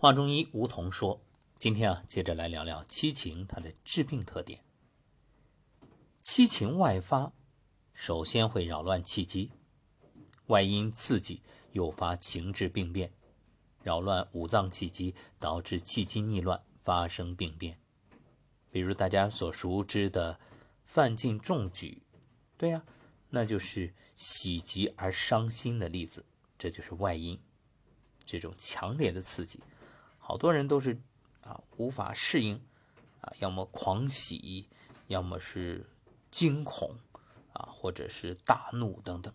华中医吴桐说：“今天啊，接着来聊聊七情它的致病特点。七情外发，首先会扰乱气机，外因刺激诱发情志病变，扰乱五脏气机，导致气机逆乱，发生病变。比如大家所熟知的范进中举，对呀，那就是喜极而伤心的例子，这就是外因，这种强烈的刺激。”好多人都是啊无法适应啊，要么狂喜，要么是惊恐啊，或者是大怒等等。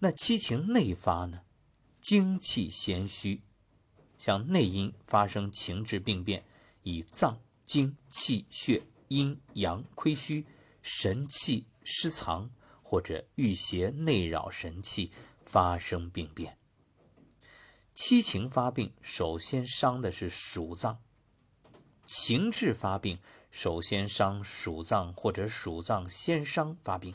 那七情内发呢，精气咸虚，向内阴发生情志病变，以脏精气血阴阳亏虚，神气失藏，或者郁邪内扰神气，发生病变。七情发病，首先伤的是属脏；情志发病，首先伤属脏，或者属脏先伤发病。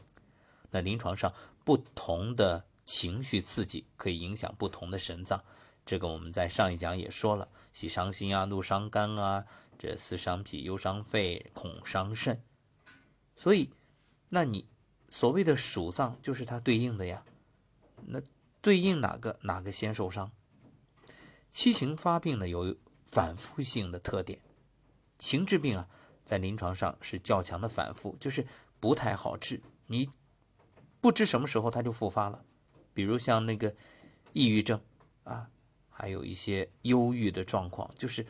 那临床上不同的情绪刺激可以影响不同的神脏，这个我们在上一讲也说了：喜伤心啊，怒伤肝啊，这思伤脾，忧伤肺，恐伤肾。所以，那你所谓的属脏就是它对应的呀。那对应哪个，哪个先受伤？七情发病呢，有反复性的特点。情志病啊，在临床上是较强的反复，就是不太好治。你不知什么时候它就复发了。比如像那个抑郁症啊，还有一些忧郁的状况，就是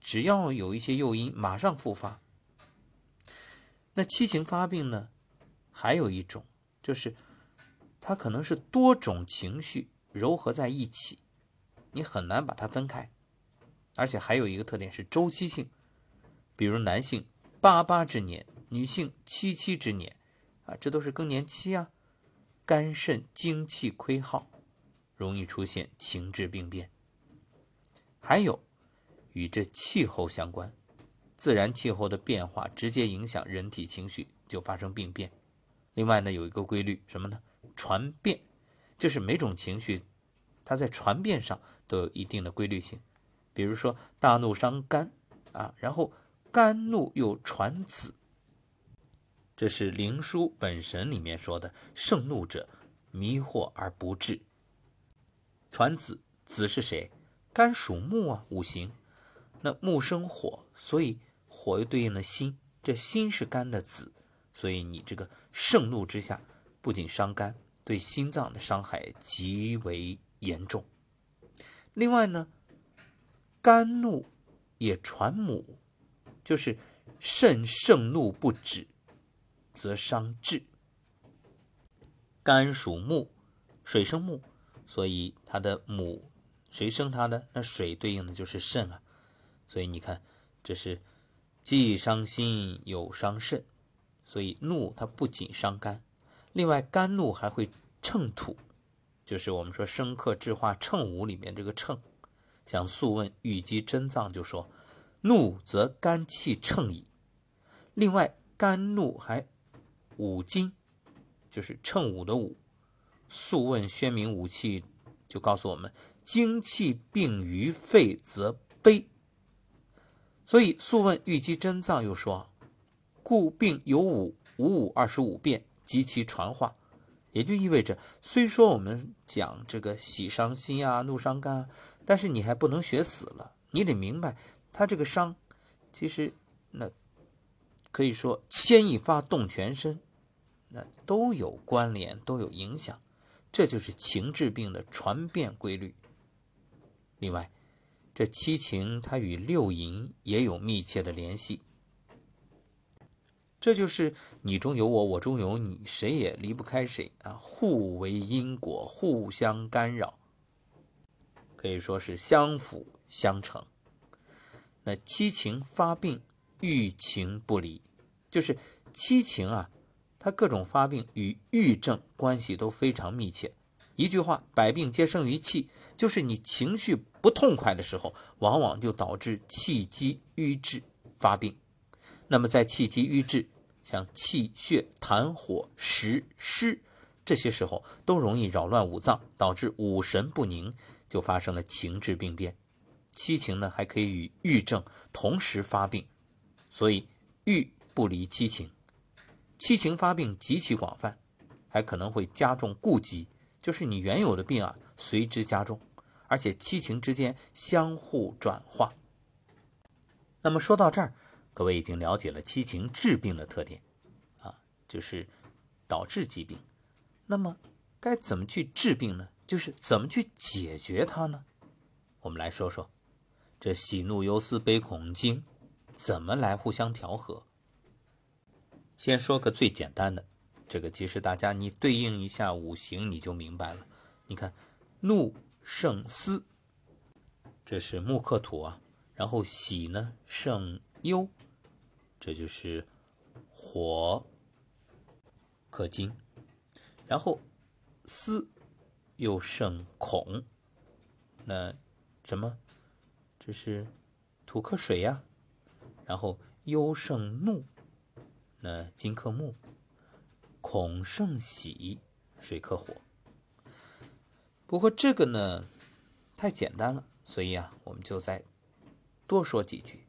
只要有一些诱因，马上复发。那七情发病呢，还有一种就是它可能是多种情绪糅合在一起。你很难把它分开，而且还有一个特点是周期性，比如男性八八之年，女性七七之年，啊，这都是更年期啊，肝肾精气亏耗，容易出现情志病变。还有与这气候相关，自然气候的变化直接影响人体情绪，就发生病变。另外呢，有一个规律什么呢？传变，就是每种情绪。它在传变上都有一定的规律性，比如说大怒伤肝啊，然后肝怒又传子，这是《灵枢·本神》里面说的：“盛怒者，迷惑而不治。”传子，子是谁？肝属木啊，五行。那木生火，所以火又对应了心，这心是肝的子，所以你这个盛怒之下，不仅伤肝，对心脏的伤害极为。严重。另外呢，肝怒也传母，就是肾盛怒不止，则伤志。肝属木，水生木，所以它的母谁生它的？那水对应的就是肾啊。所以你看，这是既伤心又伤肾。所以怒它不仅伤肝，另外肝怒还会乘土。就是我们说生克制化乘五里面这个乘，像《素问·玉肌真脏》就说：“怒则肝气乘矣。”另外，肝怒还五经，就是乘五的五。《素问·宣明五气》就告诉我们：“精气病于肺，则悲。”所以，《素问·玉肌真脏》又说：“故病有五，五五二十五变，及其传化。”也就意味着，虽说我们讲这个喜伤心啊、怒伤肝，但是你还不能学死了。你得明白，他这个伤，其实那可以说牵一发动全身，那都有关联，都有影响。这就是情志病的传变规律。另外，这七情它与六淫也有密切的联系。这就是你中有我，我中有你，谁也离不开谁啊！互为因果，互相干扰，可以说是相辅相成。那七情发病，郁情不离，就是七情啊，它各种发病与郁症关系都非常密切。一句话，百病皆生于气，就是你情绪不痛快的时候，往往就导致气机瘀滞发病。那么在气机瘀滞，像气血痰火湿湿，这些时候都容易扰乱五脏，导致五神不宁，就发生了情志病变。七情呢还可以与郁症同时发病，所以郁不离七情。七情发病极其广泛，还可能会加重痼疾，就是你原有的病啊随之加重，而且七情之间相互转化。那么说到这儿，各位已经了解了七情治病的特点啊，就是导致疾病。那么该怎么去治病呢？就是怎么去解决它呢？我们来说说这喜怒忧思悲恐惊怎么来互相调和。先说个最简单的，这个其实大家你对应一下五行你就明白了。你看，怒胜思，这是木克土啊。然后喜呢胜忧，这就是火克金。然后思又胜恐，那什么？这是土克水呀。然后忧胜怒，那金克木。恐胜喜，水克火。不过这个呢太简单了，所以啊，我们就再。多说几句。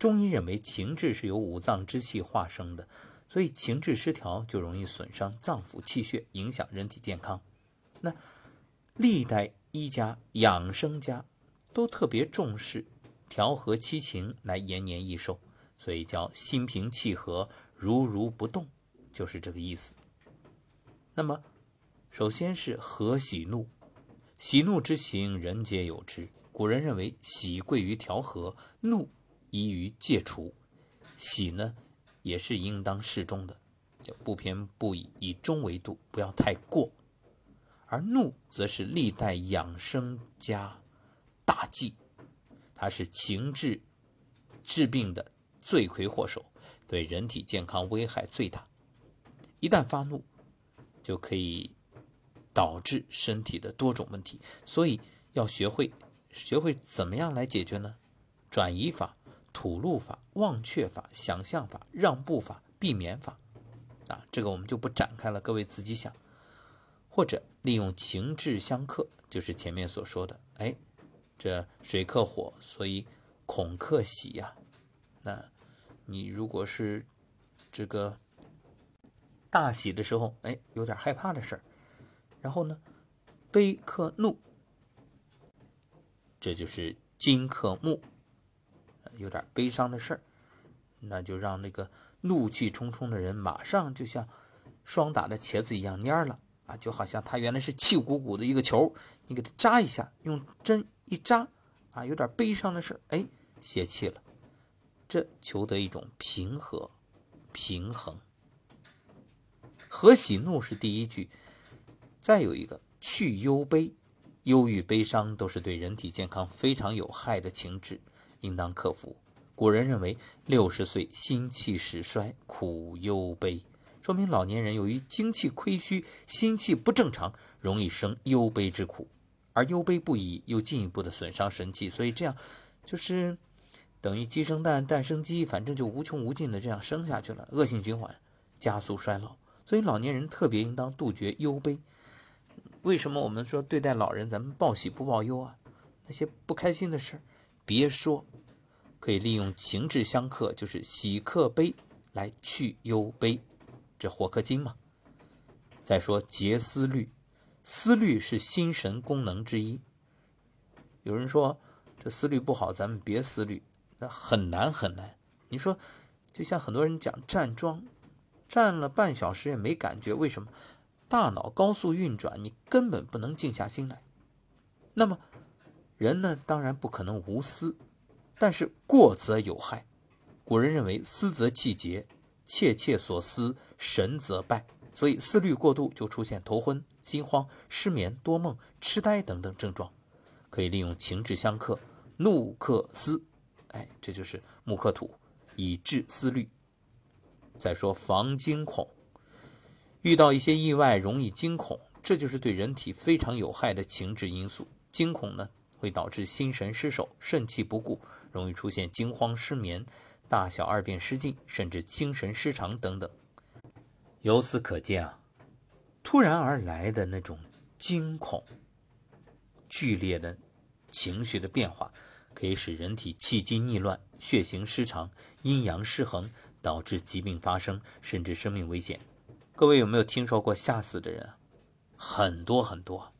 中医认为情志是由五脏之气化生的，所以情志失调就容易损伤脏腑气血，影响人体健康。那历代医家、养生家都特别重视调和七情来延年益寿，所以叫心平气和、如如不动，就是这个意思。那么，首先是和喜怒，喜怒之情，人皆有之。古人认为喜贵于调和，怒宜于戒除。喜呢，也是应当适中的，就不偏不倚，以中为度，不要太过。而怒则是历代养生家大忌，它是情志治病的罪魁祸首，对人体健康危害最大。一旦发怒，就可以导致身体的多种问题，所以要学会。学会怎么样来解决呢？转移法、吐露法、忘却法、想象法、让步法、避免法，啊，这个我们就不展开了，各位自己想。或者利用情志相克，就是前面所说的，哎，这水克火，所以恐克喜呀。那你如果是这个大喜的时候，哎，有点害怕的事儿，然后呢，悲克怒。这就是金克木，有点悲伤的事儿，那就让那个怒气冲冲的人马上就像霜打的茄子一样蔫了啊，就好像他原来是气鼓鼓的一个球，你给他扎一下，用针一扎啊，有点悲伤的事儿，哎，泄气了，这求得一种平和平衡。和喜怒是第一句，再有一个去忧悲。忧郁、悲伤都是对人体健康非常有害的情志，应当克服。古人认为，六十岁心气始衰，苦忧悲，说明老年人由于精气亏虚，心气不正常，容易生忧悲之苦。而忧悲不已，又进一步的损伤神气，所以这样就是等于鸡生蛋，蛋生鸡，反正就无穷无尽的这样生下去了，恶性循环，加速衰老。所以老年人特别应当杜绝忧悲。为什么我们说对待老人，咱们报喜不报忧啊？那些不开心的事别说，可以利用情志相克，就是喜克悲来去忧悲，这火克金嘛。再说节思虑，思虑是心神功能之一。有人说这思虑不好，咱们别思虑，那很难很难。你说，就像很多人讲站桩，站了半小时也没感觉，为什么？大脑高速运转，你根本不能静下心来。那么，人呢，当然不可能无私，但是过则有害。古人认为，思则气结，切切所思，神则败。所以，思虑过度就出现头昏、心慌、失眠、多梦、痴呆等等症状。可以利用情志相克，怒克思，哎，这就是木克土，以治思虑。再说防惊恐。遇到一些意外，容易惊恐，这就是对人体非常有害的情志因素。惊恐呢，会导致心神失守、肾气不固，容易出现惊慌失眠、大小二便失禁，甚至精神失常等等。由此可见啊，突然而来的那种惊恐、剧烈的情绪的变化，可以使人体气机逆乱、血行失常、阴阳失衡，导致疾病发生，甚至生命危险。各位有没有听说过吓死的人？很多很多。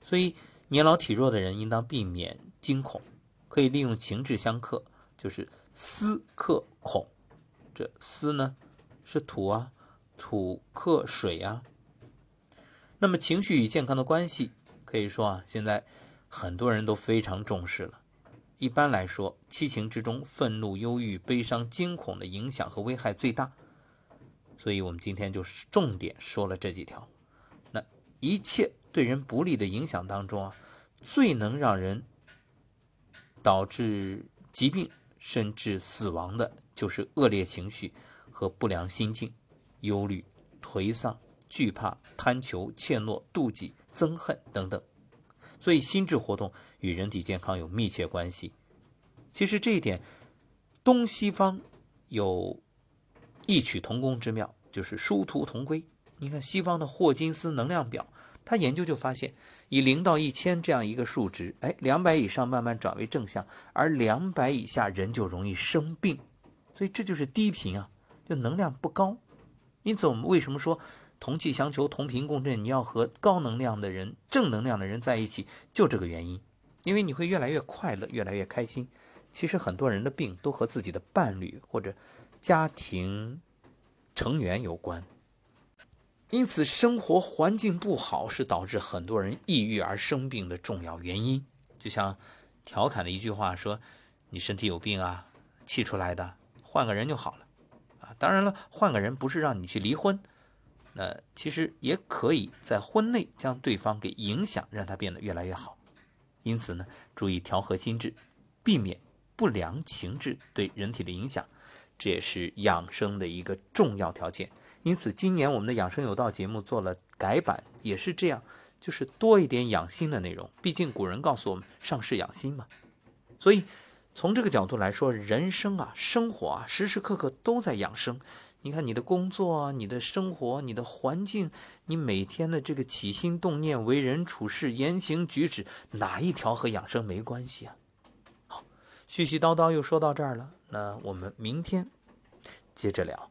所以年老体弱的人应当避免惊恐，可以利用情志相克，就是思克恐。这思呢是土啊，土克水啊。那么情绪与健康的关系，可以说啊，现在很多人都非常重视了。一般来说，七情之中，愤怒、忧郁、悲伤、惊恐的影响和危害最大。所以我们今天就是重点说了这几条。那一切对人不利的影响当中啊，最能让人导致疾病甚至死亡的，就是恶劣情绪和不良心境，忧虑、颓丧。惧怕、贪求、怯懦、妒忌、憎恨等等，所以心智活动与人体健康有密切关系。其实这一点，东西方有异曲同工之妙，就是殊途同归。你看西方的霍金斯能量表，他研究就发现，以零到一千这样一个数值，哎，两百以上慢慢转为正向，而两百以下人就容易生病。所以这就是低频啊，就能量不高。因此我们为什么说？同气相求，同频共振。你要和高能量的人、正能量的人在一起，就这个原因。因为你会越来越快乐，越来越开心。其实很多人的病都和自己的伴侣或者家庭成员有关。因此，生活环境不好是导致很多人抑郁而生病的重要原因。就像调侃的一句话说：“你身体有病啊，气出来的，换个人就好了。”啊，当然了，换个人不是让你去离婚。那其实也可以在婚内将对方给影响，让他变得越来越好。因此呢，注意调和心智，避免不良情志对人体的影响，这也是养生的一个重要条件。因此，今年我们的养生有道节目做了改版，也是这样，就是多一点养心的内容。毕竟古人告诉我们，上士养心嘛。所以从这个角度来说，人生啊，生活啊，时时刻刻都在养生。你看你的工作、你的生活、你的环境，你每天的这个起心动念、为人处事、言行举止，哪一条和养生没关系啊？好，絮絮叨叨又说到这儿了，那我们明天接着聊。